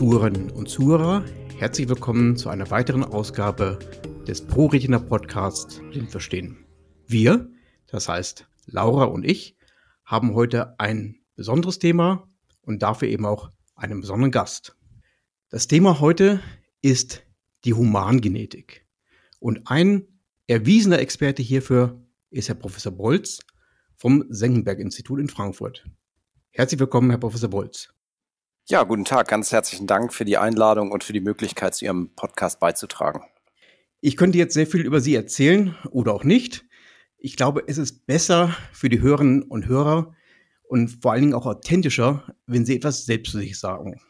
Zuhörerinnen und Zuhörer, herzlich willkommen zu einer weiteren Ausgabe des ProRetina Podcasts Blind Verstehen. Wir, das heißt Laura und ich, haben heute ein besonderes Thema und dafür eben auch einen besonderen Gast. Das Thema heute ist die Humangenetik. Und ein erwiesener Experte hierfür ist Herr Professor Bolz vom Senckenberg-Institut in Frankfurt. Herzlich willkommen, Herr Professor Bolz. Ja, guten Tag. Ganz herzlichen Dank für die Einladung und für die Möglichkeit, zu Ihrem Podcast beizutragen. Ich könnte jetzt sehr viel über Sie erzählen oder auch nicht. Ich glaube, es ist besser für die Hörerinnen und Hörer und vor allen Dingen auch authentischer, wenn Sie etwas selbst zu sich sagen.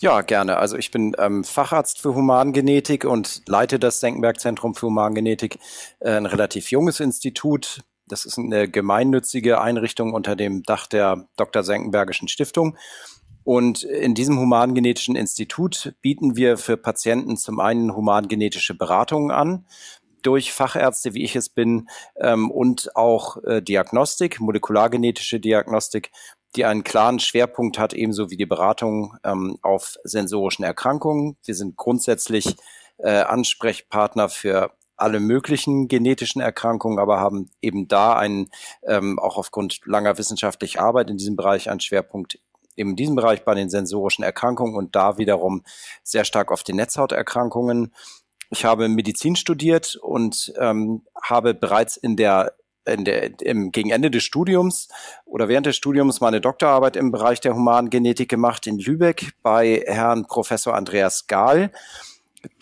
Ja, gerne. Also ich bin ähm, Facharzt für Humangenetik und leite das Senckenberg-Zentrum für Humangenetik, äh, ein relativ junges Institut. Das ist eine gemeinnützige Einrichtung unter dem Dach der Dr. Senckenbergischen Stiftung. Und in diesem Humangenetischen Institut bieten wir für Patienten zum einen humangenetische Beratungen an durch Fachärzte, wie ich es bin, ähm, und auch äh, Diagnostik, molekulargenetische Diagnostik, die einen klaren Schwerpunkt hat, ebenso wie die Beratung ähm, auf sensorischen Erkrankungen. Wir sind grundsätzlich äh, Ansprechpartner für alle möglichen genetischen Erkrankungen, aber haben eben da einen, ähm, auch aufgrund langer wissenschaftlicher Arbeit in diesem Bereich einen Schwerpunkt in diesem Bereich bei den sensorischen Erkrankungen und da wiederum sehr stark auf die Netzhauterkrankungen. Ich habe Medizin studiert und ähm, habe bereits in der in der, im, gegen Ende des Studiums oder während des Studiums meine Doktorarbeit im Bereich der Humangenetik gemacht in Lübeck bei Herrn Professor Andreas Gahl,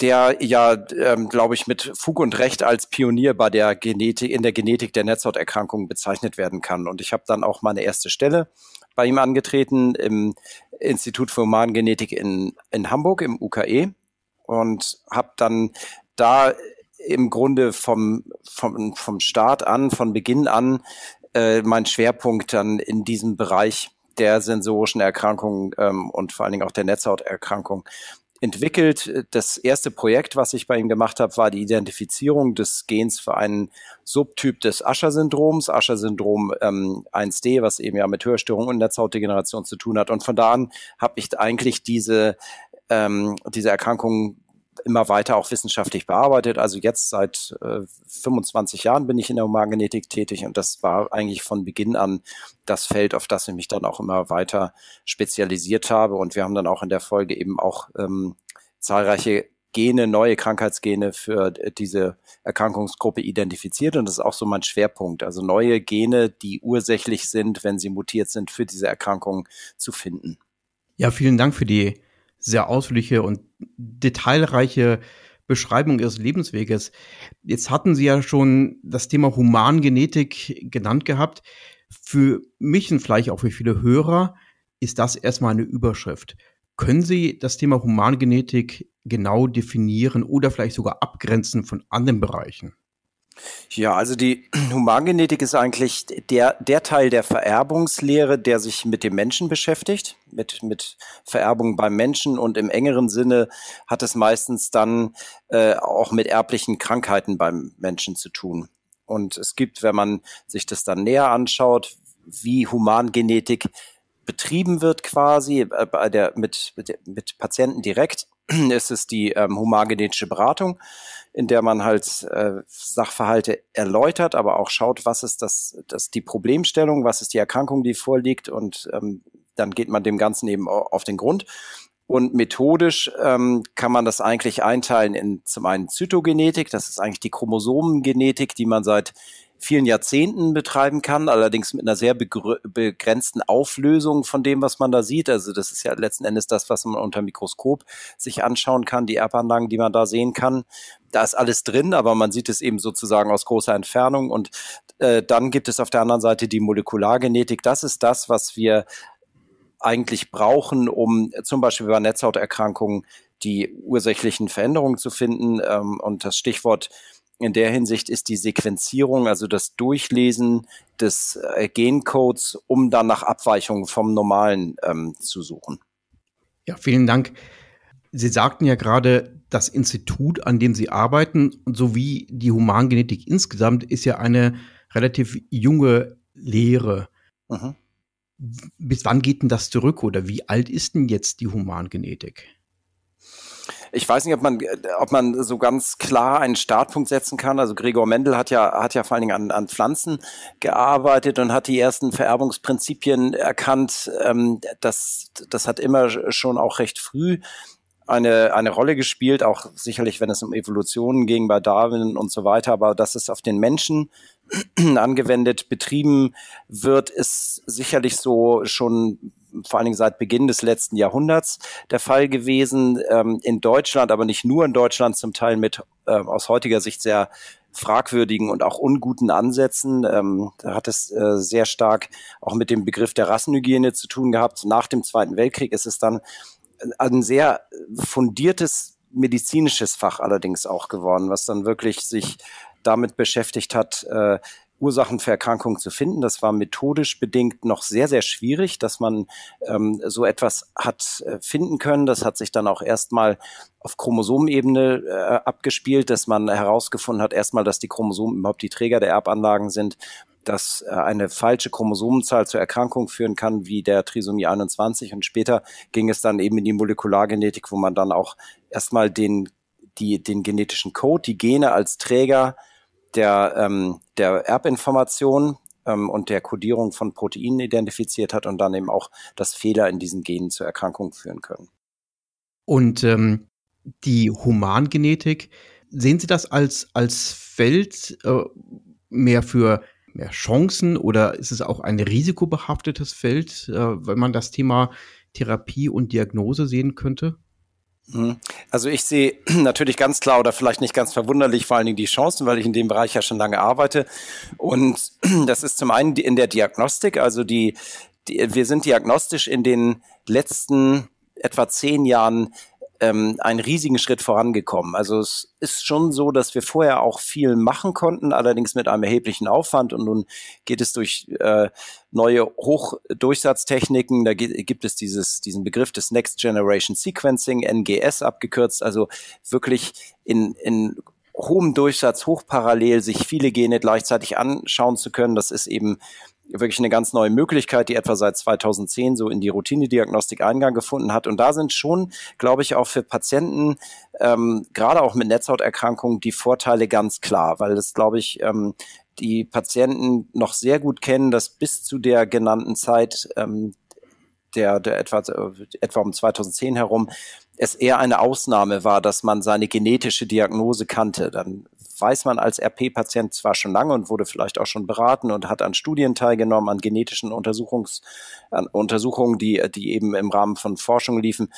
der ja, ähm, glaube ich, mit Fug und Recht als Pionier bei der Genetik, in der Genetik der Netzhauterkrankungen bezeichnet werden kann. Und ich habe dann auch meine erste Stelle bei ihm angetreten im Institut für Humangenetik in, in Hamburg, im UKE, und habe dann da im Grunde vom, vom, vom Start an, von Beginn an, äh, mein Schwerpunkt dann in diesem Bereich der sensorischen Erkrankungen ähm, und vor allen Dingen auch der Netzhauterkrankung entwickelt. Das erste Projekt, was ich bei ihm gemacht habe, war die Identifizierung des Gens für einen Subtyp des Usher-Syndroms, Usher-Syndrom ähm, 1D, was eben ja mit Hörstörung und Netzhautdegeneration zu tun hat. Und von da an habe ich eigentlich diese, ähm, diese Erkrankung immer weiter auch wissenschaftlich bearbeitet. Also jetzt seit äh, 25 Jahren bin ich in der Humangenetik tätig und das war eigentlich von Beginn an das Feld, auf das ich mich dann auch immer weiter spezialisiert habe. Und wir haben dann auch in der Folge eben auch ähm, zahlreiche Gene, neue Krankheitsgene für diese Erkrankungsgruppe identifiziert. Und das ist auch so mein Schwerpunkt. Also neue Gene, die ursächlich sind, wenn sie mutiert sind, für diese Erkrankung zu finden. Ja, vielen Dank für die sehr ausführliche und detailreiche Beschreibung ihres Lebensweges. Jetzt hatten Sie ja schon das Thema Humangenetik genannt gehabt. Für mich und vielleicht auch für viele Hörer ist das erstmal eine Überschrift. Können Sie das Thema Humangenetik genau definieren oder vielleicht sogar abgrenzen von anderen Bereichen? Ja, also die Humangenetik ist eigentlich der, der Teil der Vererbungslehre, der sich mit dem Menschen beschäftigt, mit, mit Vererbung beim Menschen und im engeren Sinne hat es meistens dann äh, auch mit erblichen Krankheiten beim Menschen zu tun. Und es gibt, wenn man sich das dann näher anschaut, wie Humangenetik betrieben wird quasi äh, bei der, mit, mit, mit Patienten direkt, ist es die ähm, humangenetische Beratung in der man halt äh, Sachverhalte erläutert, aber auch schaut, was ist das, das die Problemstellung, was ist die Erkrankung, die vorliegt und ähm, dann geht man dem Ganzen eben auf den Grund. Und methodisch ähm, kann man das eigentlich einteilen in zum einen Zytogenetik, das ist eigentlich die Chromosomengenetik, die man seit vielen Jahrzehnten betreiben kann, allerdings mit einer sehr begrenzten Auflösung von dem, was man da sieht. Also das ist ja letzten Endes das, was man unter Mikroskop sich anschauen kann, die Erbanlagen, die man da sehen kann. Da ist alles drin, aber man sieht es eben sozusagen aus großer Entfernung. Und äh, dann gibt es auf der anderen Seite die Molekulargenetik. Das ist das, was wir eigentlich brauchen, um zum Beispiel bei Netzhauterkrankungen die ursächlichen Veränderungen zu finden. Ähm, und das Stichwort in der Hinsicht ist die Sequenzierung, also das Durchlesen des äh, Gencodes, um dann nach Abweichungen vom Normalen ähm, zu suchen. Ja, vielen Dank. Sie sagten ja gerade, das Institut, an dem Sie arbeiten, sowie die Humangenetik insgesamt, ist ja eine relativ junge Lehre. Mhm. bis wann geht denn das zurück oder wie alt ist denn jetzt die Humangenetik? Ich weiß nicht, ob man, ob man so ganz klar einen Startpunkt setzen kann. Also Gregor Mendel hat ja, hat ja vor allen Dingen an, an Pflanzen gearbeitet und hat die ersten Vererbungsprinzipien erkannt. Ähm, das, das hat immer schon auch recht früh eine, eine Rolle gespielt, auch sicherlich, wenn es um Evolutionen ging bei Darwin und so weiter, aber dass es auf den Menschen angewendet, betrieben wird, ist sicherlich so schon vor allen Dingen seit Beginn des letzten Jahrhunderts der Fall gewesen. Ähm, in Deutschland, aber nicht nur in Deutschland, zum Teil mit äh, aus heutiger Sicht sehr fragwürdigen und auch unguten Ansätzen. Ähm, da hat es äh, sehr stark auch mit dem Begriff der Rassenhygiene zu tun gehabt. Nach dem Zweiten Weltkrieg ist es dann ein sehr fundiertes medizinisches Fach allerdings auch geworden, was dann wirklich sich damit beschäftigt hat, äh, Ursachen für Erkrankungen zu finden. Das war methodisch bedingt noch sehr, sehr schwierig, dass man ähm, so etwas hat äh, finden können. Das hat sich dann auch erstmal auf Chromosomenebene äh, abgespielt, dass man herausgefunden hat, erstmal, dass die Chromosomen überhaupt die Träger der Erbanlagen sind, dass äh, eine falsche Chromosomenzahl zur Erkrankung führen kann, wie der Trisomie 21. Und später ging es dann eben in die Molekulargenetik, wo man dann auch erstmal den, die, den genetischen Code, die Gene als Träger der, ähm, der Erbinformation ähm, und der Kodierung von Proteinen identifiziert hat und dann eben auch, dass Fehler in diesen Genen zur Erkrankung führen können. Und ähm, die Humangenetik, sehen Sie das als, als Feld äh, mehr für mehr Chancen oder ist es auch ein risikobehaftetes Feld, äh, wenn man das Thema Therapie und Diagnose sehen könnte? Mhm. Also ich sehe natürlich ganz klar oder vielleicht nicht ganz verwunderlich vor allen Dingen die Chancen, weil ich in dem Bereich ja schon lange arbeite. Und das ist zum einen in der Diagnostik, also die, die wir sind diagnostisch in den letzten etwa zehn Jahren ähm, einen riesigen Schritt vorangekommen. Also es ist schon so, dass wir vorher auch viel machen konnten, allerdings mit einem erheblichen Aufwand. Und nun geht es durch äh, neue Hochdurchsatztechniken. Da gibt es dieses, diesen Begriff des Next Generation Sequencing, NGS abgekürzt, also wirklich in, in hohem Durchsatz, hochparallel sich viele Gene gleichzeitig anschauen zu können. Das ist eben wirklich eine ganz neue Möglichkeit, die etwa seit 2010 so in die Routinediagnostik Eingang gefunden hat. Und da sind schon, glaube ich, auch für Patienten, ähm, gerade auch mit Netzhauterkrankungen, die Vorteile ganz klar, weil das, glaube ich, ähm, die Patienten noch sehr gut kennen, dass bis zu der genannten Zeit ähm, der, der etwa, etwa um 2010 herum es eher eine Ausnahme war, dass man seine genetische Diagnose kannte. Dann weiß man als RP-Patient zwar schon lange und wurde vielleicht auch schon beraten und hat an Studien teilgenommen, an genetischen Untersuchungs, an Untersuchungen, die, die eben im Rahmen von Forschung liefen.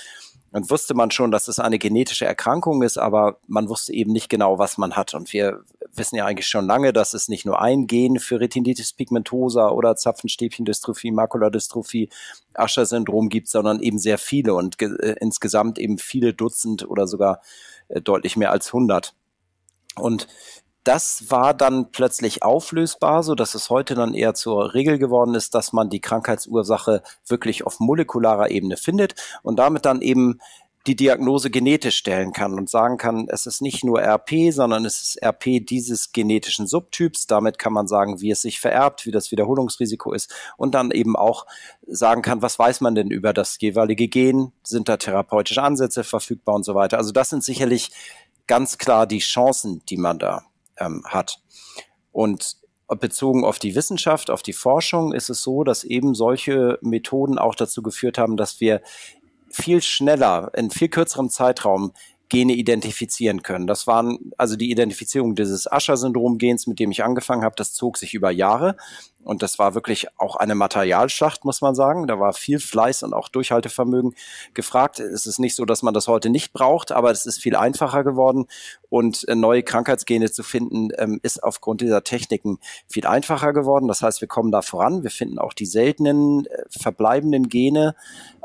Und wusste man schon, dass es eine genetische Erkrankung ist, aber man wusste eben nicht genau, was man hat. Und wir wissen ja eigentlich schon lange, dass es nicht nur ein Gen für Retinitis pigmentosa oder Zapfenstäbchendystrophie, Makuladystrophie, Usher-Syndrom gibt, sondern eben sehr viele und äh, insgesamt eben viele Dutzend oder sogar äh, deutlich mehr als 100. Und das war dann plötzlich auflösbar, so dass es heute dann eher zur Regel geworden ist, dass man die Krankheitsursache wirklich auf molekularer Ebene findet und damit dann eben die Diagnose genetisch stellen kann und sagen kann, es ist nicht nur RP, sondern es ist RP dieses genetischen Subtyps. Damit kann man sagen, wie es sich vererbt, wie das Wiederholungsrisiko ist und dann eben auch sagen kann, was weiß man denn über das jeweilige Gen? Sind da therapeutische Ansätze verfügbar und so weiter? Also das sind sicherlich ganz klar die Chancen, die man da ähm, hat. Und bezogen auf die Wissenschaft, auf die Forschung ist es so, dass eben solche Methoden auch dazu geführt haben, dass wir viel schneller, in viel kürzerem Zeitraum Gene identifizieren können. Das waren also die Identifizierung dieses Usher-Syndrom-Gens, mit dem ich angefangen habe, das zog sich über Jahre. Und das war wirklich auch eine Materialschlacht, muss man sagen. Da war viel Fleiß und auch Durchhaltevermögen gefragt. Es ist nicht so, dass man das heute nicht braucht, aber es ist viel einfacher geworden. Und äh, neue Krankheitsgene zu finden, ähm, ist aufgrund dieser Techniken viel einfacher geworden. Das heißt, wir kommen da voran. Wir finden auch die seltenen äh, verbleibenden Gene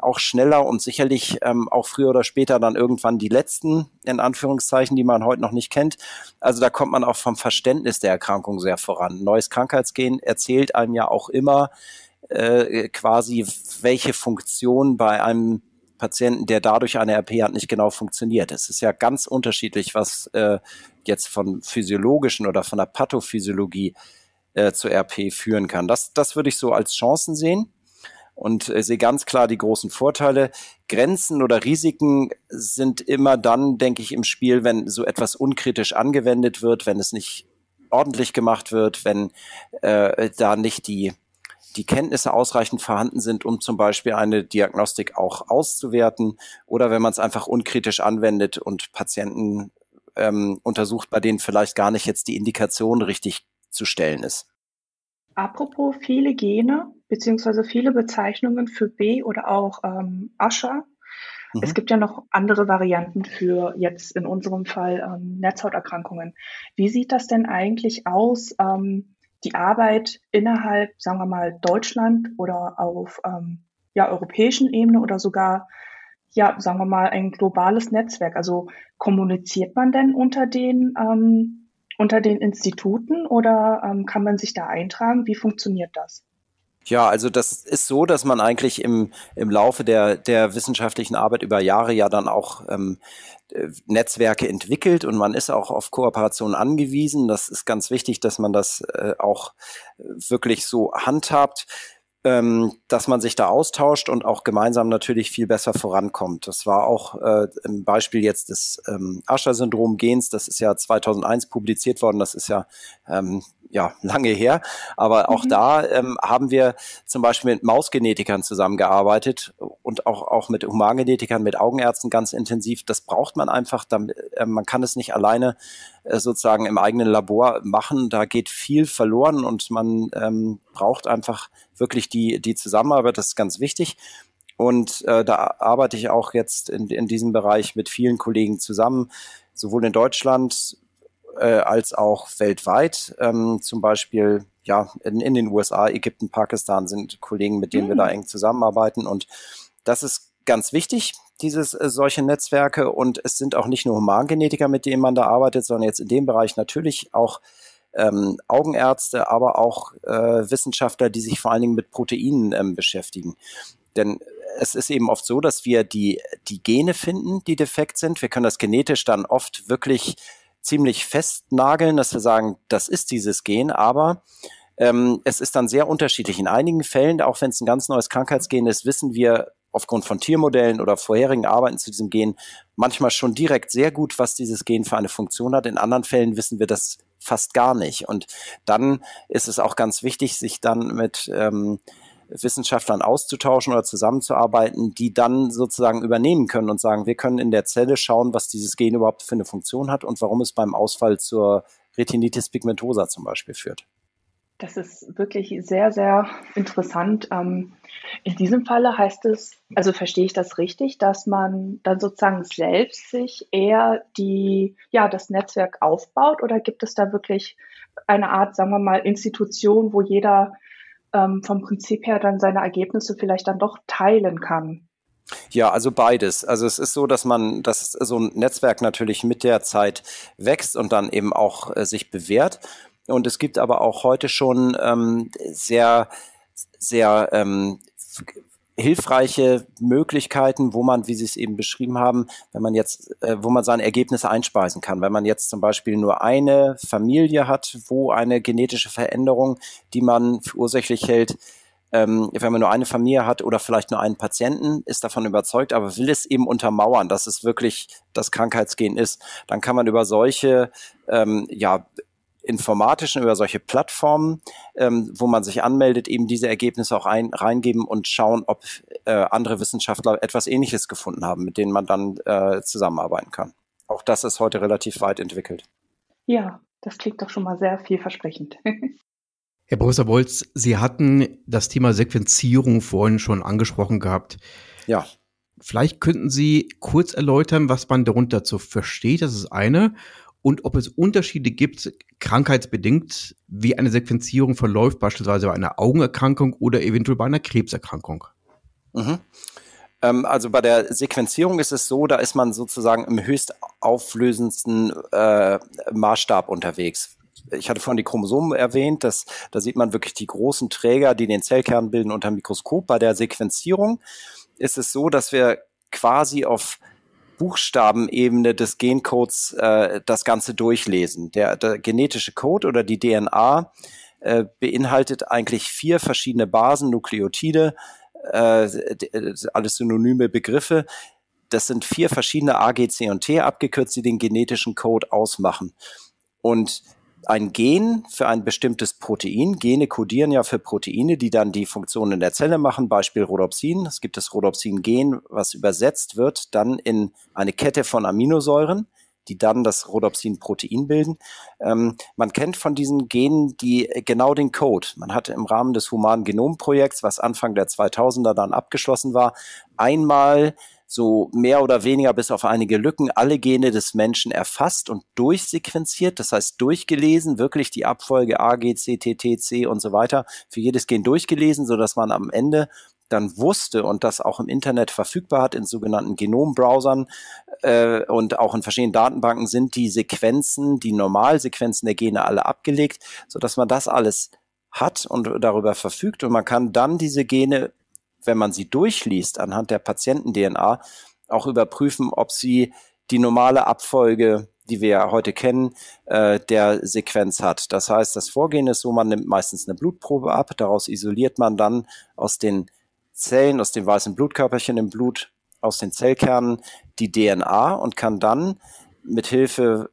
auch schneller und sicherlich ähm, auch früher oder später dann irgendwann die letzten, in Anführungszeichen, die man heute noch nicht kennt. Also da kommt man auch vom Verständnis der Erkrankung sehr voran. Neues Krankheitsgen erzählt einem ja auch immer äh, quasi, welche Funktion bei einem Patienten, der dadurch eine RP hat, nicht genau funktioniert. Es ist ja ganz unterschiedlich, was äh, jetzt von physiologischen oder von der Pathophysiologie äh, zur RP führen kann. Das, das würde ich so als Chancen sehen. und äh, sehe ganz klar die großen Vorteile. Grenzen oder Risiken sind immer dann, denke ich, im Spiel, wenn so etwas unkritisch angewendet wird, wenn es nicht ordentlich gemacht wird, wenn äh, da nicht die die Kenntnisse ausreichend vorhanden sind, um zum Beispiel eine Diagnostik auch auszuwerten oder wenn man es einfach unkritisch anwendet und Patienten ähm, untersucht, bei denen vielleicht gar nicht jetzt die Indikation richtig zu stellen ist. Apropos viele Gene beziehungsweise viele Bezeichnungen für B oder auch ähm, Ascher. Mhm. Es gibt ja noch andere Varianten für jetzt in unserem Fall ähm, Netzhauterkrankungen. Wie sieht das denn eigentlich aus, ähm, die Arbeit innerhalb, sagen wir mal, Deutschland oder auf ähm, ja, europäischen Ebene oder sogar ja, sagen wir mal, ein globales Netzwerk. Also kommuniziert man denn unter den, ähm, unter den Instituten oder ähm, kann man sich da eintragen? Wie funktioniert das? Ja, also das ist so, dass man eigentlich im, im Laufe der, der wissenschaftlichen Arbeit über Jahre ja dann auch ähm, äh, Netzwerke entwickelt und man ist auch auf Kooperation angewiesen. Das ist ganz wichtig, dass man das äh, auch wirklich so handhabt ähm, dass man sich da austauscht und auch gemeinsam natürlich viel besser vorankommt. Das war auch äh, im Beispiel jetzt des ähm, Ascher-Syndrom-Gens, das ist ja 2001 publiziert worden, das ist ja ähm, ja, lange her. Aber auch mhm. da ähm, haben wir zum Beispiel mit Mausgenetikern zusammengearbeitet und auch, auch mit Humangenetikern, mit Augenärzten ganz intensiv. Das braucht man einfach. Damit, äh, man kann es nicht alleine sozusagen im eigenen Labor machen. Da geht viel verloren und man ähm, braucht einfach wirklich die, die Zusammenarbeit. Das ist ganz wichtig. Und äh, da arbeite ich auch jetzt in, in diesem Bereich mit vielen Kollegen zusammen, sowohl in Deutschland äh, als auch weltweit. Ähm, zum Beispiel ja in, in den USA, Ägypten, Pakistan sind Kollegen, mit denen mhm. wir da eng zusammenarbeiten. Und das ist ganz wichtig, dieses äh, solche Netzwerke. Und es sind auch nicht nur Humangenetiker, mit denen man da arbeitet, sondern jetzt in dem Bereich natürlich auch ähm, Augenärzte, aber auch äh, Wissenschaftler, die sich vor allen Dingen mit Proteinen ähm, beschäftigen. Denn es ist eben oft so, dass wir die, die Gene finden, die defekt sind. Wir können das genetisch dann oft wirklich ziemlich festnageln, dass wir sagen, das ist dieses Gen, aber ähm, es ist dann sehr unterschiedlich. In einigen Fällen, auch wenn es ein ganz neues Krankheitsgen ist, wissen wir aufgrund von Tiermodellen oder vorherigen Arbeiten zu diesem Gen manchmal schon direkt sehr gut, was dieses Gen für eine Funktion hat. In anderen Fällen wissen wir das fast gar nicht. Und dann ist es auch ganz wichtig, sich dann mit ähm, Wissenschaftlern auszutauschen oder zusammenzuarbeiten, die dann sozusagen übernehmen können und sagen, wir können in der Zelle schauen, was dieses Gen überhaupt für eine Funktion hat und warum es beim Ausfall zur Retinitis pigmentosa zum Beispiel führt. Das ist wirklich sehr, sehr interessant. Ähm, in diesem Falle heißt es, also verstehe ich das richtig, dass man dann sozusagen selbst sich eher die, ja, das Netzwerk aufbaut oder gibt es da wirklich eine Art, sagen wir mal, Institution, wo jeder ähm, vom Prinzip her dann seine Ergebnisse vielleicht dann doch teilen kann. Ja, also beides. Also es ist so, dass man, dass so ein Netzwerk natürlich mit der Zeit wächst und dann eben auch äh, sich bewährt. Und es gibt aber auch heute schon ähm, sehr, sehr ähm, hilfreiche Möglichkeiten, wo man, wie Sie es eben beschrieben haben, wenn man jetzt, äh, wo man seine Ergebnisse einspeisen kann. Wenn man jetzt zum Beispiel nur eine Familie hat, wo eine genetische Veränderung, die man für ursächlich hält, ähm, wenn man nur eine Familie hat oder vielleicht nur einen Patienten, ist davon überzeugt, aber will es eben untermauern, dass es wirklich das Krankheitsgen ist, dann kann man über solche ähm, ja, informatischen, über solche Plattformen, ähm, wo man sich anmeldet, eben diese Ergebnisse auch ein, reingeben und schauen, ob äh, andere Wissenschaftler etwas Ähnliches gefunden haben, mit denen man dann äh, zusammenarbeiten kann. Auch das ist heute relativ weit entwickelt. Ja, das klingt doch schon mal sehr vielversprechend. Herr Professor Bolz, Sie hatten das Thema Sequenzierung vorhin schon angesprochen gehabt. Ja. Vielleicht könnten Sie kurz erläutern, was man darunter zu versteht. Das ist eine und ob es Unterschiede gibt, krankheitsbedingt, wie eine Sequenzierung verläuft, beispielsweise bei einer Augenerkrankung oder eventuell bei einer Krebserkrankung. Mhm. Ähm, also bei der Sequenzierung ist es so, da ist man sozusagen im höchst auflösendsten äh, Maßstab unterwegs. Ich hatte vorhin die Chromosomen erwähnt, dass, da sieht man wirklich die großen Träger, die den Zellkern bilden unter dem Mikroskop. Bei der Sequenzierung ist es so, dass wir quasi auf Buchstabenebene des Gencodes äh, das Ganze durchlesen. Der, der genetische Code oder die DNA äh, beinhaltet eigentlich vier verschiedene Basen, Nukleotide, äh, alles synonyme Begriffe. Das sind vier verschiedene A, G, C und T abgekürzt, die den genetischen Code ausmachen. Und ein Gen für ein bestimmtes Protein. Gene kodieren ja für Proteine, die dann die Funktion in der Zelle machen. Beispiel Rhodopsin. Es gibt das Rhodopsin-Gen, was übersetzt wird dann in eine Kette von Aminosäuren, die dann das Rhodopsin-Protein bilden. Ähm, man kennt von diesen Genen die genau den Code. Man hat im Rahmen des Humanen Genomprojekts, was Anfang der 2000er dann abgeschlossen war, einmal so mehr oder weniger bis auf einige Lücken alle Gene des Menschen erfasst und durchsequenziert, das heißt durchgelesen, wirklich die Abfolge A, G, C, T, T, C und so weiter für jedes Gen durchgelesen, so dass man am Ende dann wusste und das auch im Internet verfügbar hat in sogenannten Genombrowsern äh, und auch in verschiedenen Datenbanken sind die Sequenzen, die Normalsequenzen der Gene alle abgelegt, so dass man das alles hat und darüber verfügt und man kann dann diese Gene wenn man sie durchliest anhand der Patienten-DNA, auch überprüfen, ob sie die normale Abfolge, die wir ja heute kennen, äh, der Sequenz hat. Das heißt, das Vorgehen ist so, man nimmt meistens eine Blutprobe ab, daraus isoliert man dann aus den Zellen, aus den weißen Blutkörperchen im Blut, aus den Zellkernen die DNA und kann dann mit Hilfe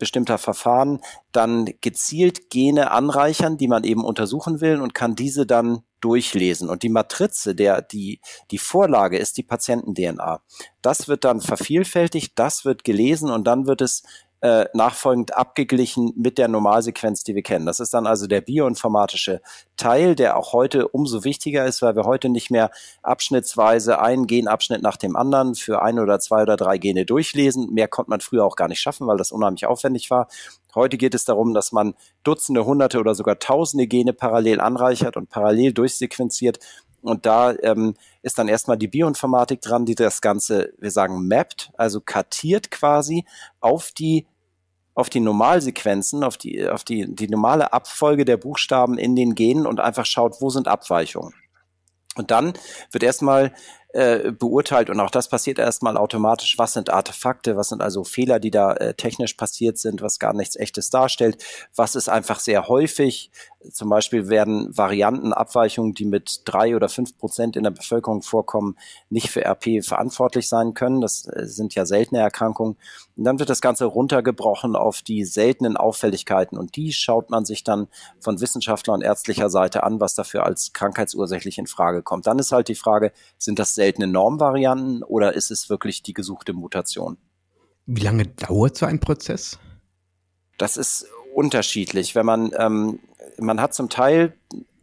bestimmter Verfahren dann gezielt Gene anreichern, die man eben untersuchen will und kann diese dann durchlesen. Und die Matrize, der, die, die Vorlage ist die Patienten-DNA. Das wird dann vervielfältigt, das wird gelesen und dann wird es äh, nachfolgend abgeglichen mit der Normalsequenz, die wir kennen. Das ist dann also der bioinformatische Teil, der auch heute umso wichtiger ist, weil wir heute nicht mehr abschnittsweise einen Genabschnitt nach dem anderen für ein oder zwei oder drei Gene durchlesen. Mehr konnte man früher auch gar nicht schaffen, weil das unheimlich aufwendig war. Heute geht es darum, dass man Dutzende, Hunderte oder sogar Tausende Gene parallel anreichert und parallel durchsequenziert und da ähm, ist dann erstmal die Bioinformatik dran, die das Ganze, wir sagen, mappt, also kartiert quasi auf die auf die Normalsequenzen, auf die, auf die, die normale Abfolge der Buchstaben in den Genen und einfach schaut, wo sind Abweichungen. Und dann wird erstmal äh, beurteilt und auch das passiert erstmal automatisch. Was sind Artefakte? Was sind also Fehler, die da äh, technisch passiert sind, was gar nichts Echtes darstellt? Was ist einfach sehr häufig? Zum Beispiel werden Varianten, Abweichungen, die mit drei oder fünf Prozent in der Bevölkerung vorkommen, nicht für RP verantwortlich sein können. Das äh, sind ja seltene Erkrankungen. Und dann wird das Ganze runtergebrochen auf die seltenen Auffälligkeiten und die schaut man sich dann von Wissenschaftler und ärztlicher Seite an, was dafür als krankheitsursächlich in Frage kommt. Dann ist halt die Frage, sind das seltene Normvarianten oder ist es wirklich die gesuchte Mutation? Wie lange dauert so ein Prozess? Das ist unterschiedlich. Wenn man, ähm, man hat zum Teil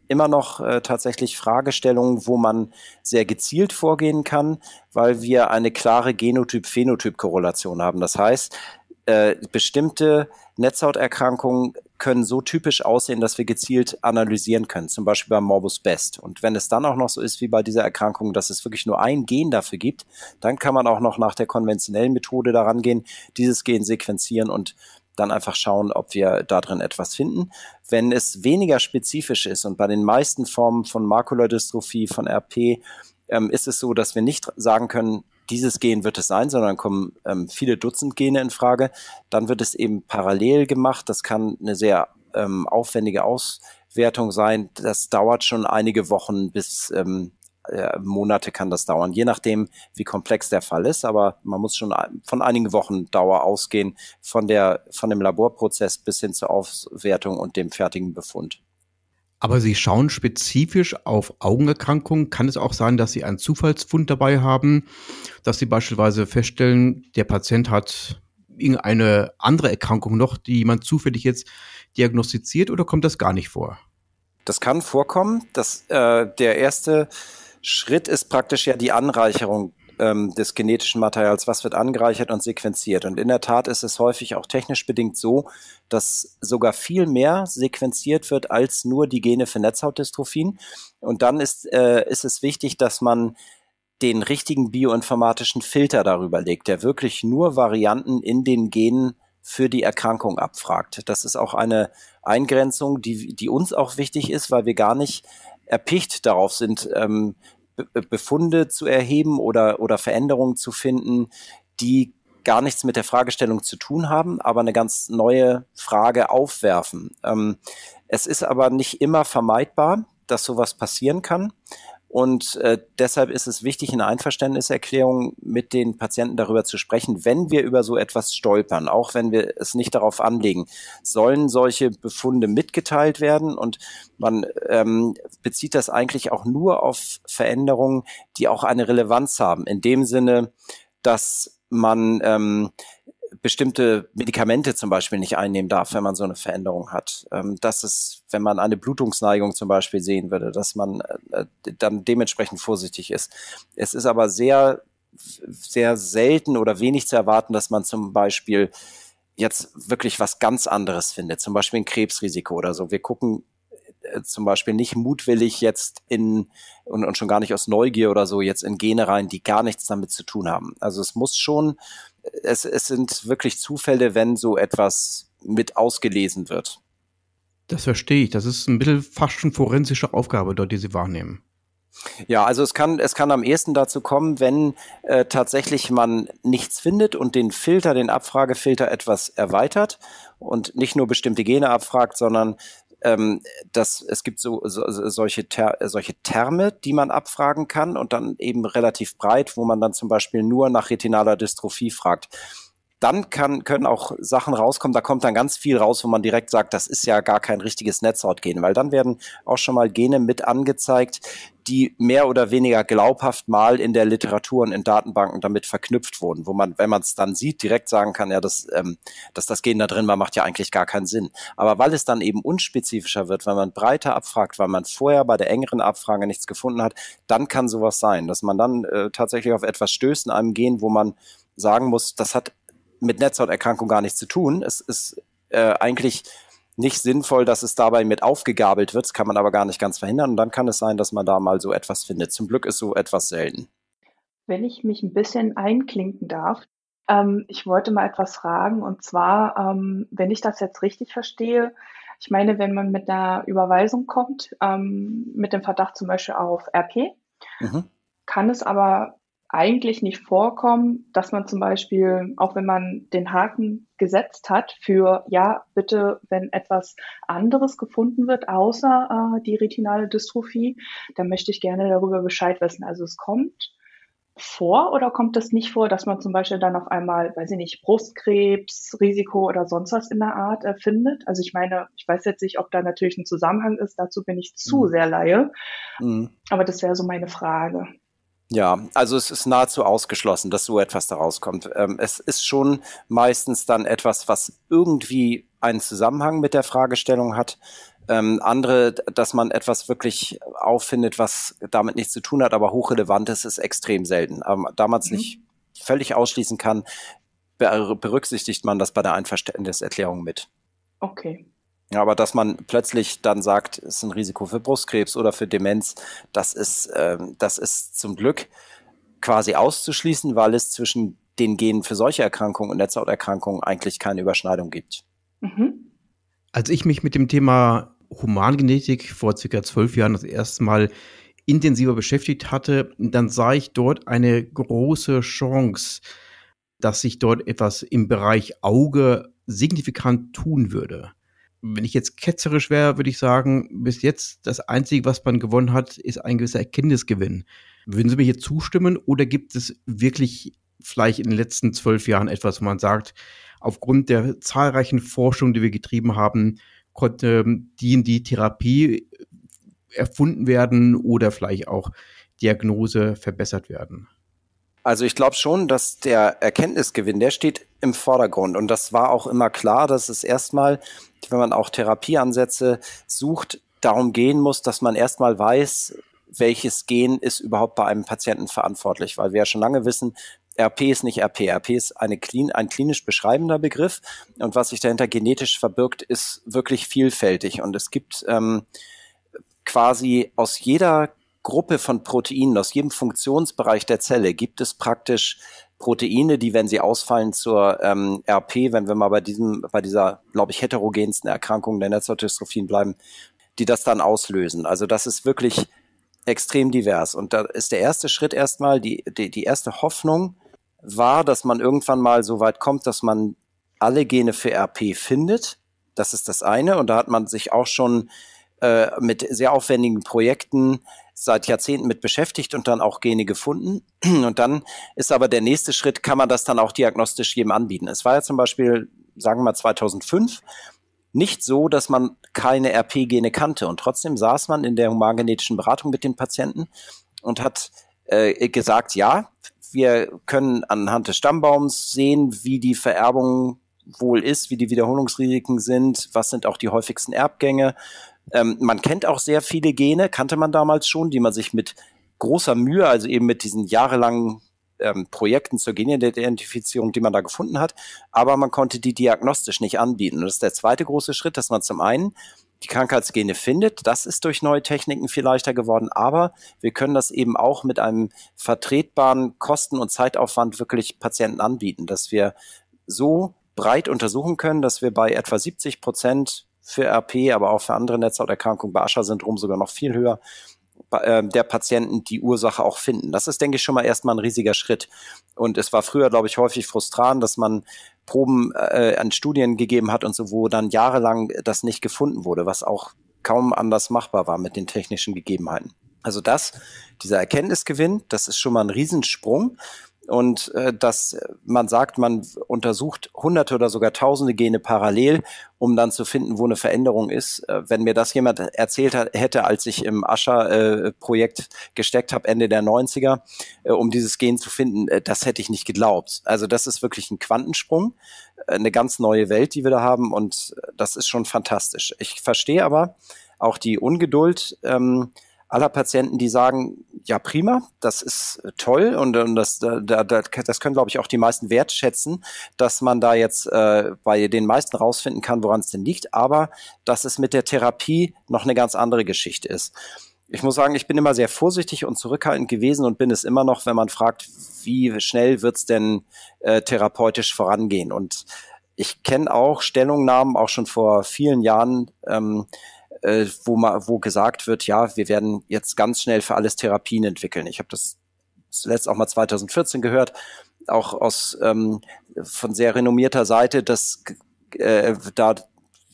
immer noch äh, tatsächlich Fragestellungen, wo man sehr gezielt vorgehen kann, weil wir eine klare Genotyp-Phänotyp-Korrelation haben. Das heißt, äh, bestimmte Netzhauterkrankungen können so typisch aussehen, dass wir gezielt analysieren können, zum Beispiel beim Morbus Best. Und wenn es dann auch noch so ist wie bei dieser Erkrankung, dass es wirklich nur ein Gen dafür gibt, dann kann man auch noch nach der konventionellen Methode daran gehen, dieses Gen sequenzieren und dann einfach schauen, ob wir da drin etwas finden. Wenn es weniger spezifisch ist und bei den meisten Formen von Makulodystrophie, von RP, ähm, ist es so, dass wir nicht sagen können, dieses Gen wird es sein, sondern kommen ähm, viele Dutzend Gene in Frage. Dann wird es eben parallel gemacht. Das kann eine sehr ähm, aufwendige Auswertung sein. Das dauert schon einige Wochen bis ähm, äh, Monate kann das dauern, je nachdem, wie komplex der Fall ist. Aber man muss schon von einigen Wochen Dauer ausgehen, von der, von dem Laborprozess bis hin zur Auswertung und dem fertigen Befund. Aber Sie schauen spezifisch auf Augenerkrankungen. Kann es auch sein, dass Sie einen Zufallsfund dabei haben, dass Sie beispielsweise feststellen, der Patient hat irgendeine andere Erkrankung noch, die jemand zufällig jetzt diagnostiziert oder kommt das gar nicht vor? Das kann vorkommen. Das, äh, der erste Schritt ist praktisch ja die Anreicherung ähm, des genetischen Materials, was wird angereichert und sequenziert. Und in der Tat ist es häufig auch technisch bedingt so, dass sogar viel mehr sequenziert wird als nur die Gene für Netzhautdystrophien. Und dann ist, äh, ist es wichtig, dass man den richtigen bioinformatischen Filter darüber legt, der wirklich nur Varianten in den Genen für die Erkrankung abfragt. Das ist auch eine Eingrenzung, die, die uns auch wichtig ist, weil wir gar nicht erpicht darauf sind, ähm, Befunde zu erheben oder, oder Veränderungen zu finden, die gar nichts mit der Fragestellung zu tun haben, aber eine ganz neue Frage aufwerfen. Ähm, es ist aber nicht immer vermeidbar, dass sowas passieren kann. Und äh, deshalb ist es wichtig, in Einverständniserklärung mit den Patienten darüber zu sprechen, wenn wir über so etwas stolpern, auch wenn wir es nicht darauf anlegen, sollen solche Befunde mitgeteilt werden. Und man ähm, bezieht das eigentlich auch nur auf Veränderungen, die auch eine Relevanz haben. In dem Sinne, dass man ähm, bestimmte Medikamente zum Beispiel nicht einnehmen darf, wenn man so eine Veränderung hat. Ähm, dass es, wenn man eine Blutungsneigung zum Beispiel sehen würde, dass man äh, dann dementsprechend vorsichtig ist. Es ist aber sehr, sehr selten oder wenig zu erwarten, dass man zum Beispiel jetzt wirklich was ganz anderes findet, zum Beispiel ein Krebsrisiko oder so. Wir gucken äh, zum Beispiel nicht mutwillig jetzt in und, und schon gar nicht aus Neugier oder so jetzt in Gene rein, die gar nichts damit zu tun haben. Also es muss schon es, es sind wirklich Zufälle, wenn so etwas mit ausgelesen wird. Das verstehe ich. Das ist ein bisschen fast schon forensische Aufgabe dort, die Sie wahrnehmen. Ja, also es kann, es kann am ehesten dazu kommen, wenn äh, tatsächlich man nichts findet und den Filter, den Abfragefilter etwas erweitert und nicht nur bestimmte Gene abfragt, sondern ähm, dass es gibt so, so solche, Ter solche Terme, die man abfragen kann und dann eben relativ breit, wo man dann zum Beispiel nur nach retinaler Dystrophie fragt dann kann, können auch Sachen rauskommen, da kommt dann ganz viel raus, wo man direkt sagt, das ist ja gar kein richtiges Netzhautgen, weil dann werden auch schon mal Gene mit angezeigt, die mehr oder weniger glaubhaft mal in der Literatur und in Datenbanken damit verknüpft wurden, wo man, wenn man es dann sieht, direkt sagen kann, ja, das, ähm, dass das Gen da drin war, macht ja eigentlich gar keinen Sinn. Aber weil es dann eben unspezifischer wird, weil man breiter abfragt, weil man vorher bei der engeren Abfrage nichts gefunden hat, dann kann sowas sein, dass man dann äh, tatsächlich auf etwas stößt in einem Gen, wo man sagen muss, das hat mit Netzhauterkrankung gar nichts zu tun. Es ist äh, eigentlich nicht sinnvoll, dass es dabei mit aufgegabelt wird. Das kann man aber gar nicht ganz verhindern. Und dann kann es sein, dass man da mal so etwas findet. Zum Glück ist so etwas selten. Wenn ich mich ein bisschen einklinken darf, ähm, ich wollte mal etwas fragen. Und zwar, ähm, wenn ich das jetzt richtig verstehe, ich meine, wenn man mit einer Überweisung kommt, ähm, mit dem Verdacht zum Beispiel auf RP, mhm. kann es aber eigentlich nicht vorkommen, dass man zum Beispiel, auch wenn man den Haken gesetzt hat für, ja, bitte, wenn etwas anderes gefunden wird, außer äh, die retinale Dystrophie, dann möchte ich gerne darüber Bescheid wissen. Also es kommt vor oder kommt es nicht vor, dass man zum Beispiel dann auf einmal, weiß ich nicht, Brustkrebs, Risiko oder sonst was in der Art äh, findet? Also ich meine, ich weiß jetzt nicht, ob da natürlich ein Zusammenhang ist, dazu bin ich zu mhm. sehr Laie, mhm. aber das wäre so meine Frage. Ja, also es ist nahezu ausgeschlossen, dass so etwas daraus kommt. Ähm, es ist schon meistens dann etwas, was irgendwie einen Zusammenhang mit der Fragestellung hat. Ähm, andere, dass man etwas wirklich auffindet, was damit nichts zu tun hat, aber hochrelevant ist, ist extrem selten. Ähm, da man es mhm. nicht völlig ausschließen kann, berücksichtigt man das bei der Einverständniserklärung mit. Okay. Ja, aber dass man plötzlich dann sagt, es ist ein Risiko für Brustkrebs oder für Demenz, das ist, äh, das ist zum Glück quasi auszuschließen, weil es zwischen den Genen für solche Erkrankungen und Netzhauterkrankungen eigentlich keine Überschneidung gibt. Mhm. Als ich mich mit dem Thema Humangenetik vor circa zwölf Jahren das erste Mal intensiver beschäftigt hatte, dann sah ich dort eine große Chance, dass sich dort etwas im Bereich Auge signifikant tun würde wenn ich jetzt ketzerisch wäre, würde ich sagen, bis jetzt das Einzige, was man gewonnen hat, ist ein gewisser Erkenntnisgewinn. Würden Sie mir hier zustimmen oder gibt es wirklich vielleicht in den letzten zwölf Jahren etwas, wo man sagt, aufgrund der zahlreichen Forschungen, die wir getrieben haben, konnte die in die Therapie erfunden werden oder vielleicht auch Diagnose verbessert werden? Also ich glaube schon, dass der Erkenntnisgewinn, der steht im Vordergrund. Und das war auch immer klar, dass es erstmal, wenn man auch Therapieansätze sucht, darum gehen muss, dass man erstmal weiß, welches Gen ist überhaupt bei einem Patienten verantwortlich. Weil wir ja schon lange wissen, RP ist nicht RP. RP ist eine, ein klinisch beschreibender Begriff. Und was sich dahinter genetisch verbirgt, ist wirklich vielfältig. Und es gibt ähm, quasi aus jeder Gruppe von Proteinen, aus jedem Funktionsbereich der Zelle gibt es praktisch Proteine, die, wenn sie ausfallen zur ähm, RP, wenn wir mal bei diesem, bei dieser, glaube ich, heterogensten Erkrankung der Netzdystrophien bleiben, die das dann auslösen. Also das ist wirklich extrem divers. Und da ist der erste Schritt erstmal, die, die, die erste Hoffnung war, dass man irgendwann mal so weit kommt, dass man alle Gene für RP findet. Das ist das eine. Und da hat man sich auch schon äh, mit sehr aufwendigen Projekten seit Jahrzehnten mit beschäftigt und dann auch Gene gefunden. Und dann ist aber der nächste Schritt, kann man das dann auch diagnostisch jedem anbieten. Es war ja zum Beispiel, sagen wir mal 2005, nicht so, dass man keine RP-Gene kannte. Und trotzdem saß man in der humangenetischen Beratung mit den Patienten und hat äh, gesagt, ja, wir können anhand des Stammbaums sehen, wie die Vererbung wohl ist, wie die Wiederholungsrisiken sind, was sind auch die häufigsten Erbgänge. Ähm, man kennt auch sehr viele Gene, kannte man damals schon, die man sich mit großer Mühe, also eben mit diesen jahrelangen ähm, Projekten zur Genidentifizierung, die man da gefunden hat, aber man konnte die diagnostisch nicht anbieten. Und das ist der zweite große Schritt, dass man zum einen die Krankheitsgene findet. Das ist durch neue Techniken viel leichter geworden, aber wir können das eben auch mit einem vertretbaren Kosten- und Zeitaufwand wirklich Patienten anbieten, dass wir so breit untersuchen können, dass wir bei etwa 70 Prozent für RP, aber auch für andere Netzhauterkrankungen, bei Ascher-Syndrom sogar noch viel höher, äh, der Patienten die Ursache auch finden. Das ist, denke ich, schon mal erstmal ein riesiger Schritt. Und es war früher, glaube ich, häufig frustrant, dass man Proben äh, an Studien gegeben hat und so, wo dann jahrelang das nicht gefunden wurde, was auch kaum anders machbar war mit den technischen Gegebenheiten. Also das, dieser Erkenntnisgewinn, das ist schon mal ein Riesensprung und äh, dass man sagt, man untersucht hunderte oder sogar tausende Gene parallel, um dann zu finden, wo eine Veränderung ist. Äh, wenn mir das jemand erzählt hat, hätte, als ich im Ascher-Projekt gesteckt habe, Ende der 90er, äh, um dieses Gen zu finden, äh, das hätte ich nicht geglaubt. Also das ist wirklich ein Quantensprung, eine ganz neue Welt, die wir da haben und das ist schon fantastisch. Ich verstehe aber auch die Ungeduld, ähm, aller Patienten, die sagen, ja prima, das ist äh, toll und, und das, da, da, das können, glaube ich, auch die meisten wertschätzen, dass man da jetzt äh, bei den meisten rausfinden kann, woran es denn liegt, aber dass es mit der Therapie noch eine ganz andere Geschichte ist. Ich muss sagen, ich bin immer sehr vorsichtig und zurückhaltend gewesen und bin es immer noch, wenn man fragt, wie schnell wird's denn äh, therapeutisch vorangehen. Und ich kenne auch Stellungnahmen, auch schon vor vielen Jahren, ähm, äh, wo, ma, wo gesagt wird, ja, wir werden jetzt ganz schnell für alles Therapien entwickeln. Ich habe das zuletzt auch mal 2014 gehört, auch aus ähm, von sehr renommierter Seite, dass äh, da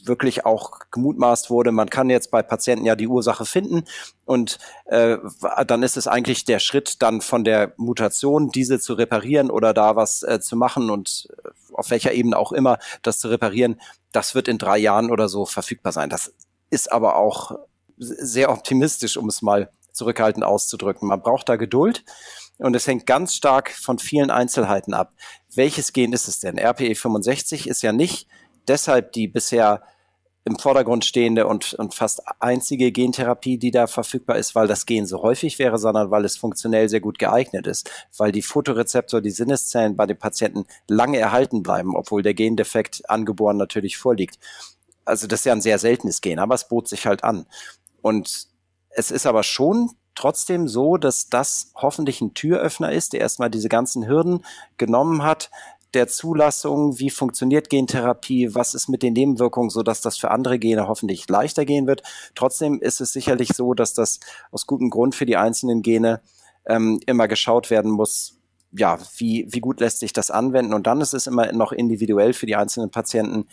wirklich auch gemutmaßt wurde, man kann jetzt bei Patienten ja die Ursache finden und äh, dann ist es eigentlich der Schritt dann von der Mutation, diese zu reparieren oder da was äh, zu machen und äh, auf welcher Ebene auch immer das zu reparieren, das wird in drei Jahren oder so verfügbar sein. Das ist aber auch sehr optimistisch, um es mal zurückhaltend auszudrücken. Man braucht da Geduld und es hängt ganz stark von vielen Einzelheiten ab. Welches Gen ist es denn? RPE65 ist ja nicht deshalb die bisher im Vordergrund stehende und, und fast einzige Gentherapie, die da verfügbar ist, weil das Gen so häufig wäre, sondern weil es funktionell sehr gut geeignet ist, weil die Fotorezeptor, die Sinneszellen bei den Patienten lange erhalten bleiben, obwohl der Gendefekt angeboren natürlich vorliegt also das ist ja ein sehr seltenes Gen, aber es bot sich halt an. Und es ist aber schon trotzdem so, dass das hoffentlich ein Türöffner ist, der erstmal diese ganzen Hürden genommen hat, der Zulassung, wie funktioniert Gentherapie, was ist mit den Nebenwirkungen, so dass das für andere Gene hoffentlich leichter gehen wird. Trotzdem ist es sicherlich so, dass das aus gutem Grund für die einzelnen Gene ähm, immer geschaut werden muss, ja, wie, wie gut lässt sich das anwenden. Und dann ist es immer noch individuell für die einzelnen Patienten,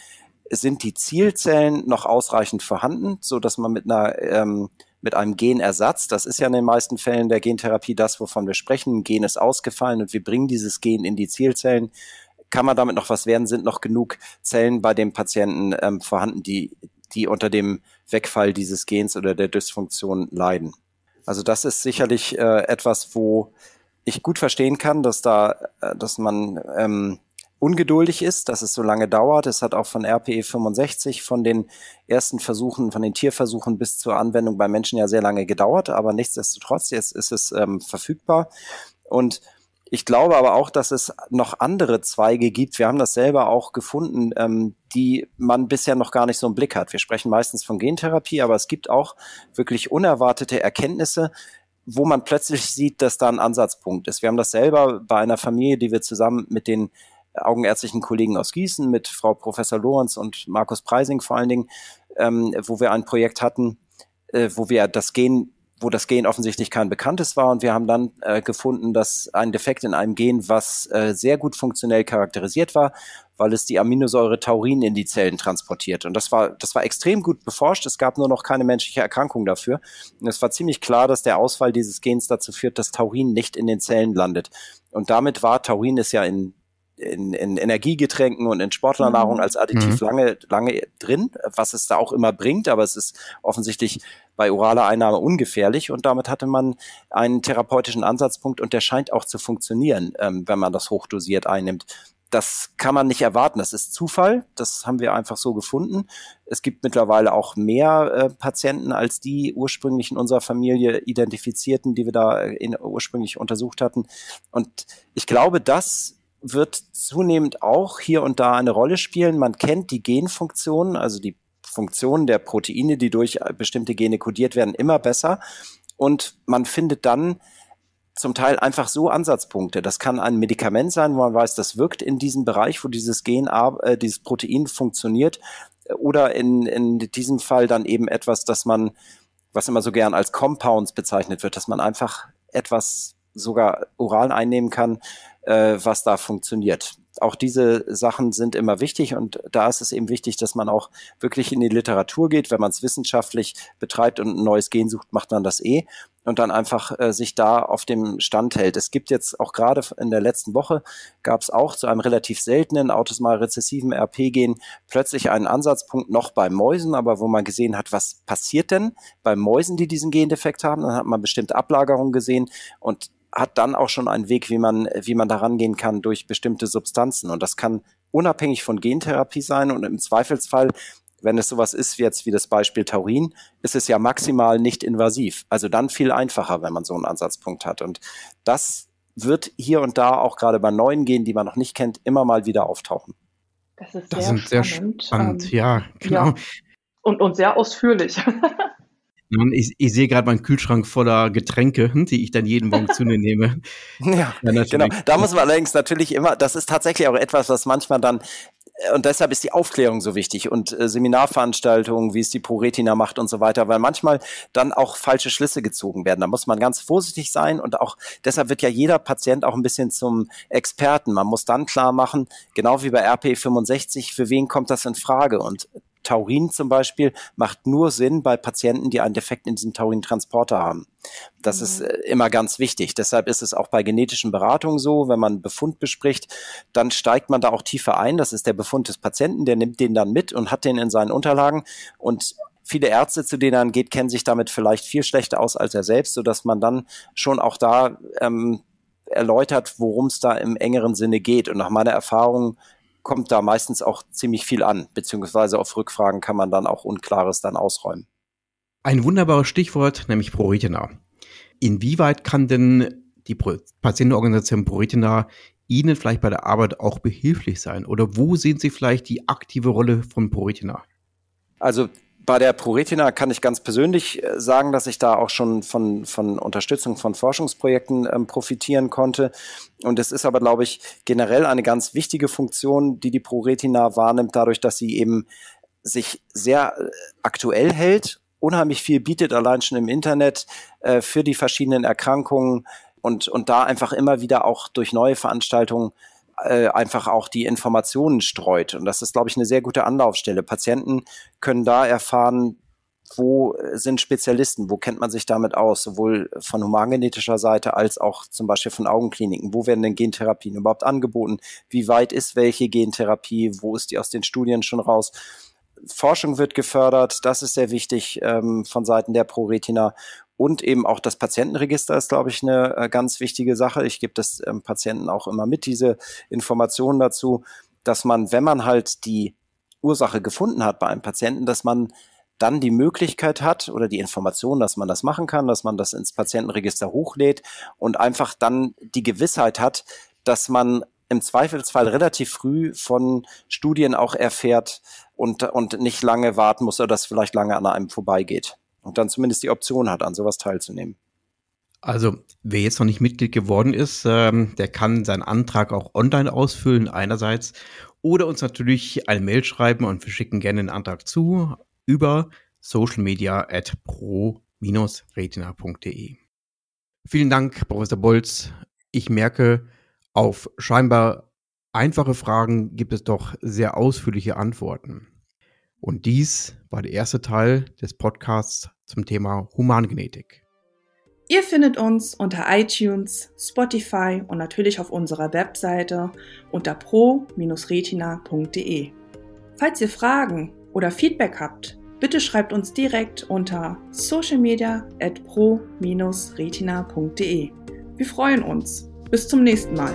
sind die Zielzellen noch ausreichend vorhanden, so dass man mit einer ähm, mit einem Genersatz, das ist ja in den meisten Fällen der Gentherapie das, wovon wir sprechen, ein Gen ist ausgefallen und wir bringen dieses Gen in die Zielzellen. Kann man damit noch was werden? Sind noch genug Zellen bei dem Patienten ähm, vorhanden, die, die unter dem Wegfall dieses Gens oder der Dysfunktion leiden? Also das ist sicherlich äh, etwas, wo ich gut verstehen kann, dass da, äh, dass man ähm, ungeduldig ist, dass es so lange dauert. Es hat auch von RPE 65 von den ersten Versuchen, von den Tierversuchen bis zur Anwendung bei Menschen ja sehr lange gedauert, aber nichtsdestotrotz, jetzt ist es ähm, verfügbar. Und ich glaube aber auch, dass es noch andere Zweige gibt. Wir haben das selber auch gefunden, ähm, die man bisher noch gar nicht so im Blick hat. Wir sprechen meistens von Gentherapie, aber es gibt auch wirklich unerwartete Erkenntnisse, wo man plötzlich sieht, dass da ein Ansatzpunkt ist. Wir haben das selber bei einer Familie, die wir zusammen mit den augenärztlichen Kollegen aus Gießen mit Frau Professor Lorenz und Markus Preising vor allen Dingen, ähm, wo wir ein Projekt hatten, äh, wo wir das Gen wo das Gen offensichtlich kein bekanntes war. Und wir haben dann äh, gefunden, dass ein Defekt in einem Gen, was äh, sehr gut funktionell charakterisiert war, weil es die Aminosäure Taurin in die Zellen transportiert. Und das war, das war extrem gut beforscht. Es gab nur noch keine menschliche Erkrankung dafür. Und es war ziemlich klar, dass der Ausfall dieses Gens dazu führt, dass Taurin nicht in den Zellen landet. Und damit war Taurin ist ja in in, in Energiegetränken und in Sportlernahrung mhm. als Additiv mhm. lange, lange drin, was es da auch immer bringt, aber es ist offensichtlich bei oraler Einnahme ungefährlich und damit hatte man einen therapeutischen Ansatzpunkt und der scheint auch zu funktionieren, ähm, wenn man das hochdosiert einnimmt. Das kann man nicht erwarten. Das ist Zufall. Das haben wir einfach so gefunden. Es gibt mittlerweile auch mehr äh, Patienten als die ursprünglich in unserer Familie identifizierten, die wir da äh, in, ursprünglich untersucht hatten. Und ich glaube, das wird zunehmend auch hier und da eine Rolle spielen. Man kennt die Genfunktionen, also die Funktionen der Proteine, die durch bestimmte Gene kodiert werden, immer besser. Und man findet dann zum Teil einfach so Ansatzpunkte. Das kann ein Medikament sein, wo man weiß, das wirkt in diesem Bereich, wo dieses Gen, äh, dieses Protein funktioniert. Oder in, in diesem Fall dann eben etwas, das man, was immer so gern als Compounds bezeichnet wird, dass man einfach etwas sogar oral einnehmen kann, äh, was da funktioniert. Auch diese Sachen sind immer wichtig und da ist es eben wichtig, dass man auch wirklich in die Literatur geht. Wenn man es wissenschaftlich betreibt und ein neues Gen sucht, macht man das eh und dann einfach äh, sich da auf dem Stand hält. Es gibt jetzt auch gerade in der letzten Woche gab es auch zu einem relativ seltenen autosomal rezessiven RP-Gen plötzlich einen Ansatzpunkt noch bei Mäusen, aber wo man gesehen hat, was passiert denn bei Mäusen, die diesen Gendefekt haben. Dann hat man bestimmte Ablagerungen gesehen und hat dann auch schon einen Weg, wie man, wie man da rangehen kann durch bestimmte Substanzen. Und das kann unabhängig von Gentherapie sein und im Zweifelsfall, wenn es sowas ist wie jetzt wie das Beispiel Taurin, ist es ja maximal nicht invasiv. Also dann viel einfacher, wenn man so einen Ansatzpunkt hat. Und das wird hier und da auch gerade bei neuen Genen, die man noch nicht kennt, immer mal wieder auftauchen. Das ist das sehr, spannend. sehr spannend. Ähm, ja, genau. Ja. Und, und sehr ausführlich. Ich, ich sehe gerade meinen Kühlschrank voller Getränke, die ich dann jeden Morgen zu mir nehme. Ja, ja genau. Da muss man allerdings natürlich immer, das ist tatsächlich auch etwas, was manchmal dann äh, und deshalb ist die Aufklärung so wichtig und äh, Seminarveranstaltungen, wie es die ProRetina macht und so weiter, weil manchmal dann auch falsche Schlüsse gezogen werden. Da muss man ganz vorsichtig sein und auch deshalb wird ja jeder Patient auch ein bisschen zum Experten. Man muss dann klar machen, genau wie bei RP65, für wen kommt das in Frage und Taurin zum Beispiel macht nur Sinn bei Patienten, die einen Defekt in diesem Taurintransporter haben. Das mhm. ist äh, immer ganz wichtig. Deshalb ist es auch bei genetischen Beratungen so, wenn man Befund bespricht, dann steigt man da auch tiefer ein. Das ist der Befund des Patienten, der nimmt den dann mit und hat den in seinen Unterlagen und viele Ärzte, zu denen er geht, kennen sich damit vielleicht viel schlechter aus als er selbst, sodass man dann schon auch da ähm, erläutert, worum es da im engeren Sinne geht. Und nach meiner Erfahrung kommt da meistens auch ziemlich viel an, beziehungsweise auf Rückfragen kann man dann auch Unklares dann ausräumen. Ein wunderbares Stichwort, nämlich ProRetina. Inwieweit kann denn die Patientenorganisation ProRetina Ihnen vielleicht bei der Arbeit auch behilflich sein? Oder wo sehen Sie vielleicht die aktive Rolle von ProRetina? Also bei der ProRetina kann ich ganz persönlich äh, sagen, dass ich da auch schon von, von Unterstützung von Forschungsprojekten ähm, profitieren konnte. Und es ist aber, glaube ich, generell eine ganz wichtige Funktion, die die ProRetina wahrnimmt, dadurch, dass sie eben sich sehr äh, aktuell hält, unheimlich viel bietet, allein schon im Internet, äh, für die verschiedenen Erkrankungen und, und da einfach immer wieder auch durch neue Veranstaltungen äh, einfach auch die Informationen streut. Und das ist, glaube ich, eine sehr gute Anlaufstelle. Patienten können da erfahren, wo sind Spezialisten, wo kennt man sich damit aus, sowohl von humangenetischer Seite als auch zum Beispiel von Augenkliniken. Wo werden denn Gentherapien überhaupt angeboten? Wie weit ist welche Gentherapie? Wo ist die aus den Studien schon raus? Forschung wird gefördert, das ist sehr wichtig ähm, von Seiten der ProRetina. Und eben auch das Patientenregister ist, glaube ich, eine äh, ganz wichtige Sache. Ich gebe das ähm, Patienten auch immer mit, diese Informationen dazu, dass man, wenn man halt die Ursache gefunden hat bei einem Patienten, dass man dann die Möglichkeit hat oder die Information, dass man das machen kann, dass man das ins Patientenregister hochlädt und einfach dann die Gewissheit hat, dass man im Zweifelsfall relativ früh von Studien auch erfährt und, und nicht lange warten muss oder das vielleicht lange an einem vorbeigeht und dann zumindest die Option hat, an sowas teilzunehmen. Also, wer jetzt noch nicht Mitglied geworden ist, ähm, der kann seinen Antrag auch online ausfüllen, einerseits, oder uns natürlich eine Mail schreiben und wir schicken gerne den Antrag zu über socialmedia at pro pro-retina.de. Vielen Dank, Professor Bolz. Ich merke, auf scheinbar einfache Fragen gibt es doch sehr ausführliche Antworten. Und dies war der erste Teil des Podcasts zum Thema Humangenetik. Ihr findet uns unter iTunes, Spotify und natürlich auf unserer Webseite unter pro-retina.de. Falls ihr Fragen oder Feedback habt, bitte schreibt uns direkt unter socialmedia at pro-retina.de. Wir freuen uns. Bis zum nächsten Mal.